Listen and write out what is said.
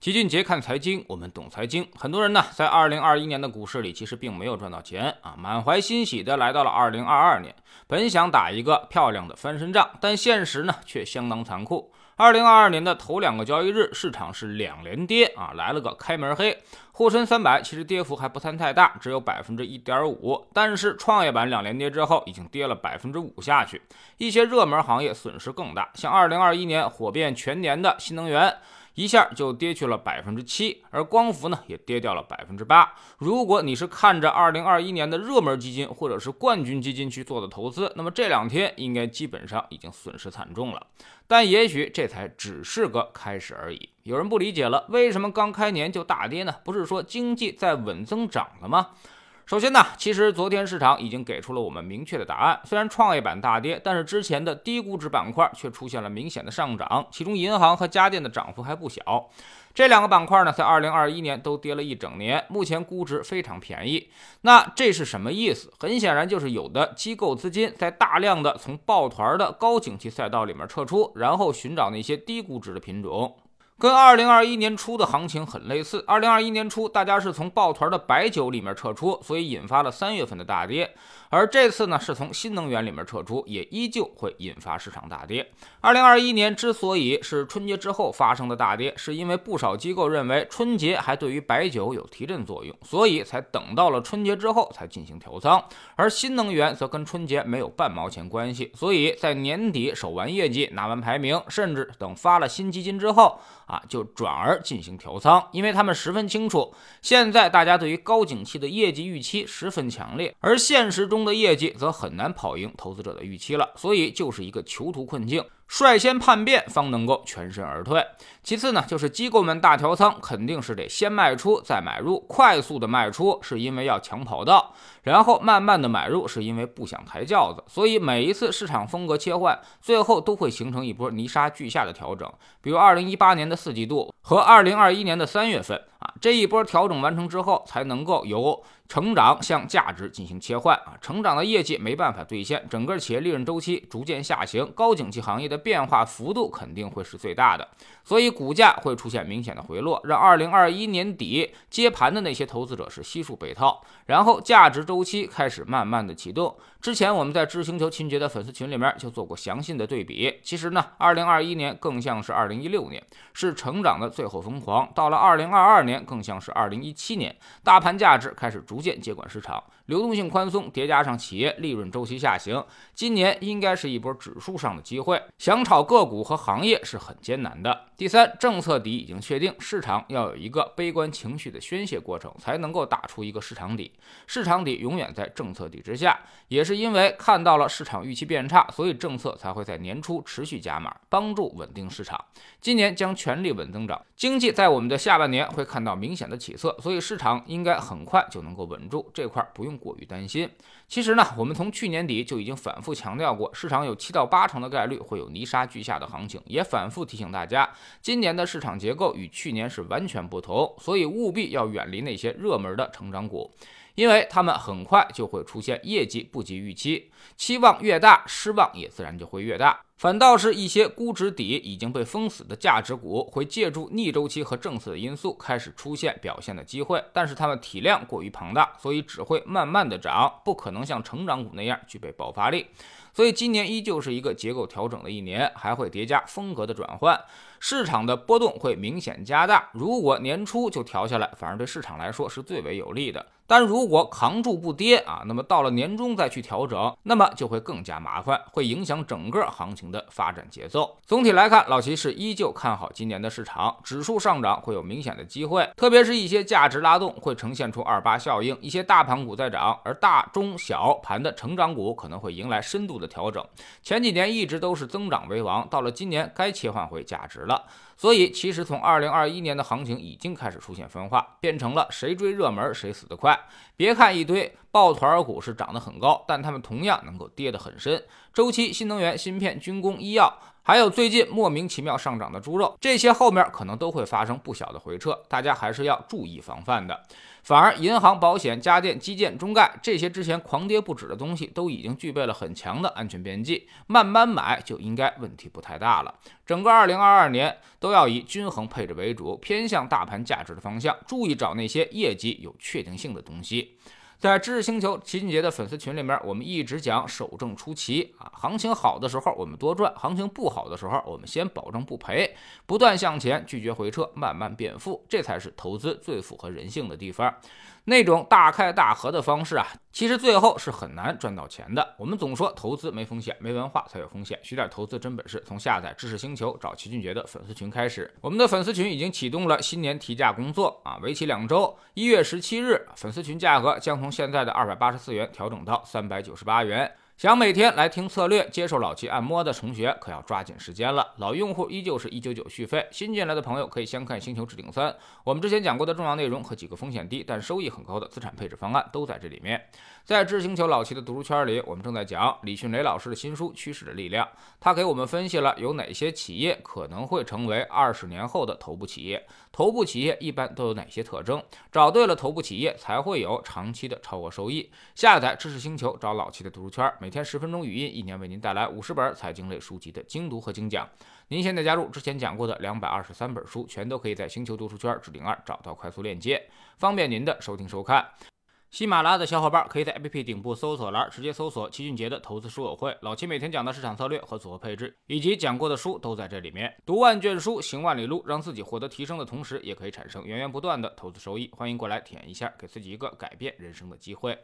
齐俊杰看财经，我们懂财经。很多人呢，在二零二一年的股市里，其实并没有赚到钱啊，满怀欣喜的来到了二零二二年，本想打一个漂亮的翻身仗，但现实呢，却相当残酷。二零二二年的头两个交易日，市场是两连跌啊，来了个开门黑。沪深三百其实跌幅还不算太大，只有百分之一点五，但是创业板两连跌之后，已经跌了百分之五下去。一些热门行业损失更大，像二零二一年火遍全年的新能源。一下就跌去了百分之七，而光伏呢也跌掉了百分之八。如果你是看着二零二一年的热门基金或者是冠军基金去做的投资，那么这两天应该基本上已经损失惨重了。但也许这才只是个开始而已。有人不理解了，为什么刚开年就大跌呢？不是说经济在稳增长了吗？首先呢，其实昨天市场已经给出了我们明确的答案。虽然创业板大跌，但是之前的低估值板块却出现了明显的上涨，其中银行和家电的涨幅还不小。这两个板块呢，在二零二一年都跌了一整年，目前估值非常便宜。那这是什么意思？很显然就是有的机构资金在大量的从抱团的高景气赛道里面撤出，然后寻找那些低估值的品种。跟二零二一年初的行情很类似。二零二一年初，大家是从抱团的白酒里面撤出，所以引发了三月份的大跌。而这次呢，是从新能源里面撤出，也依旧会引发市场大跌。二零二一年之所以是春节之后发生的大跌，是因为不少机构认为春节还对于白酒有提振作用，所以才等到了春节之后才进行调仓。而新能源则跟春节没有半毛钱关系，所以在年底守完业绩、拿完排名，甚至等发了新基金之后。啊，就转而进行调仓，因为他们十分清楚，现在大家对于高景气的业绩预期十分强烈，而现实中的业绩则很难跑赢投资者的预期了，所以就是一个囚徒困境。率先叛变，方能够全身而退。其次呢，就是机构们大调仓，肯定是得先卖出再买入。快速的卖出是因为要抢跑道，然后慢慢的买入是因为不想抬轿子。所以每一次市场风格切换，最后都会形成一波泥沙俱下的调整。比如二零一八年的四季度和二零二一年的三月份啊，这一波调整完成之后，才能够由。成长向价值进行切换啊，成长的业绩没办法兑现，整个企业利润周期逐渐下行，高景气行业的变化幅度肯定会是最大的，所以股价会出现明显的回落，让二零二一年底接盘的那些投资者是悉数被套，然后价值周期开始慢慢的启动。之前我们在知星球秦杰的粉丝群里面就做过详细的对比，其实呢，二零二一年更像是二零一六年，是成长的最后疯狂，到了二零二二年更像是二零一七年，大盘价值开始逐。逐渐接管市场，流动性宽松叠加上企业利润周期下行，今年应该是一波指数上的机会。想炒个股和行业是很艰难的。第三，政策底已经确定，市场要有一个悲观情绪的宣泄过程，才能够打出一个市场底。市场底永远在政策底之下，也是因为看到了市场预期变差，所以政策才会在年初持续加码，帮助稳定市场。今年将全力稳增长，经济在我们的下半年会看到明显的起色，所以市场应该很快就能够。稳住这块不用过于担心。其实呢，我们从去年底就已经反复强调过，市场有七到八成的概率会有泥沙俱下的行情，也反复提醒大家，今年的市场结构与去年是完全不同，所以务必要远离那些热门的成长股。因为他们很快就会出现业绩不及预期，期望越大，失望也自然就会越大。反倒是一些估值底已经被封死的价值股，会借助逆周期和政策的因素开始出现表现的机会，但是它们体量过于庞大，所以只会慢慢的涨，不可能像成长股那样具备爆发力。所以今年依旧是一个结构调整的一年，还会叠加风格的转换，市场的波动会明显加大。如果年初就调下来，反而对市场来说是最为有利的。但如果扛住不跌啊，那么到了年终再去调整，那么就会更加麻烦，会影响整个行情的发展节奏。总体来看，老齐是依旧看好今年的市场，指数上涨会有明显的机会，特别是一些价值拉动会呈现出二八效应，一些大盘股在涨，而大中小盘的成长股可能会迎来深度的调整。前几年一直都是增长为王，到了今年该切换回价值了。所以，其实从二零二一年的行情已经开始出现分化，变成了谁追热门谁死得快。别看一堆抱团股是涨得很高，但他们同样能够跌得很深。周期、新能源、芯片、军工、医药。还有最近莫名其妙上涨的猪肉，这些后面可能都会发生不小的回撤，大家还是要注意防范的。反而，银行、保险、家电、基建、中概这些之前狂跌不止的东西，都已经具备了很强的安全边际，慢慢买就应该问题不太大了。整个2022年都要以均衡配置为主，偏向大盘价值的方向，注意找那些业绩有确定性的东西。在知识星球齐俊杰的粉丝群里面，我们一直讲守正出奇啊，行情好的时候我们多赚，行情不好的时候我们先保证不赔，不断向前，拒绝回撤，慢慢变富，这才是投资最符合人性的地方。那种大开大合的方式啊，其实最后是很难赚到钱的。我们总说投资没风险，没文化才有风险。学点投资真本事，从下载知识星球找齐俊杰的粉丝群开始。我们的粉丝群已经启动了新年提价工作啊，为期两周，一月十七日，粉丝群价格将从现在的二百八十四元调整到三百九十八元。想每天来听策略、接受老齐按摩的同学，可要抓紧时间了。老用户依旧是一九九续费，新进来的朋友可以先看《星球置顶三》，我们之前讲过的重要内容和几个风险低但收益很高的资产配置方案都在这里面。在知星球老齐的读书圈里，我们正在讲李迅雷老师的新书《趋势的力量》，他给我们分析了有哪些企业可能会成为二十年后的头部企业，头部企业一般都有哪些特征？找对了头部企业，才会有长期的超额收益。下载知识星球，找老齐的读书圈，每天十分钟语音，一年为您带来五十本财经类书籍的精读和精讲。您现在加入之前讲过的两百二十三本书，全都可以在星球读书圈置顶二找到快速链接，方便您的收听收看。喜马拉雅的小伙伴可以在 APP 顶部搜索栏直接搜索齐俊杰的投资书友会，老齐每天讲的市场策略和组合配置，以及讲过的书都在这里面。读万卷书，行万里路，让自己获得提升的同时，也可以产生源源不断的投资收益。欢迎过来体验一下，给自己一个改变人生的机会。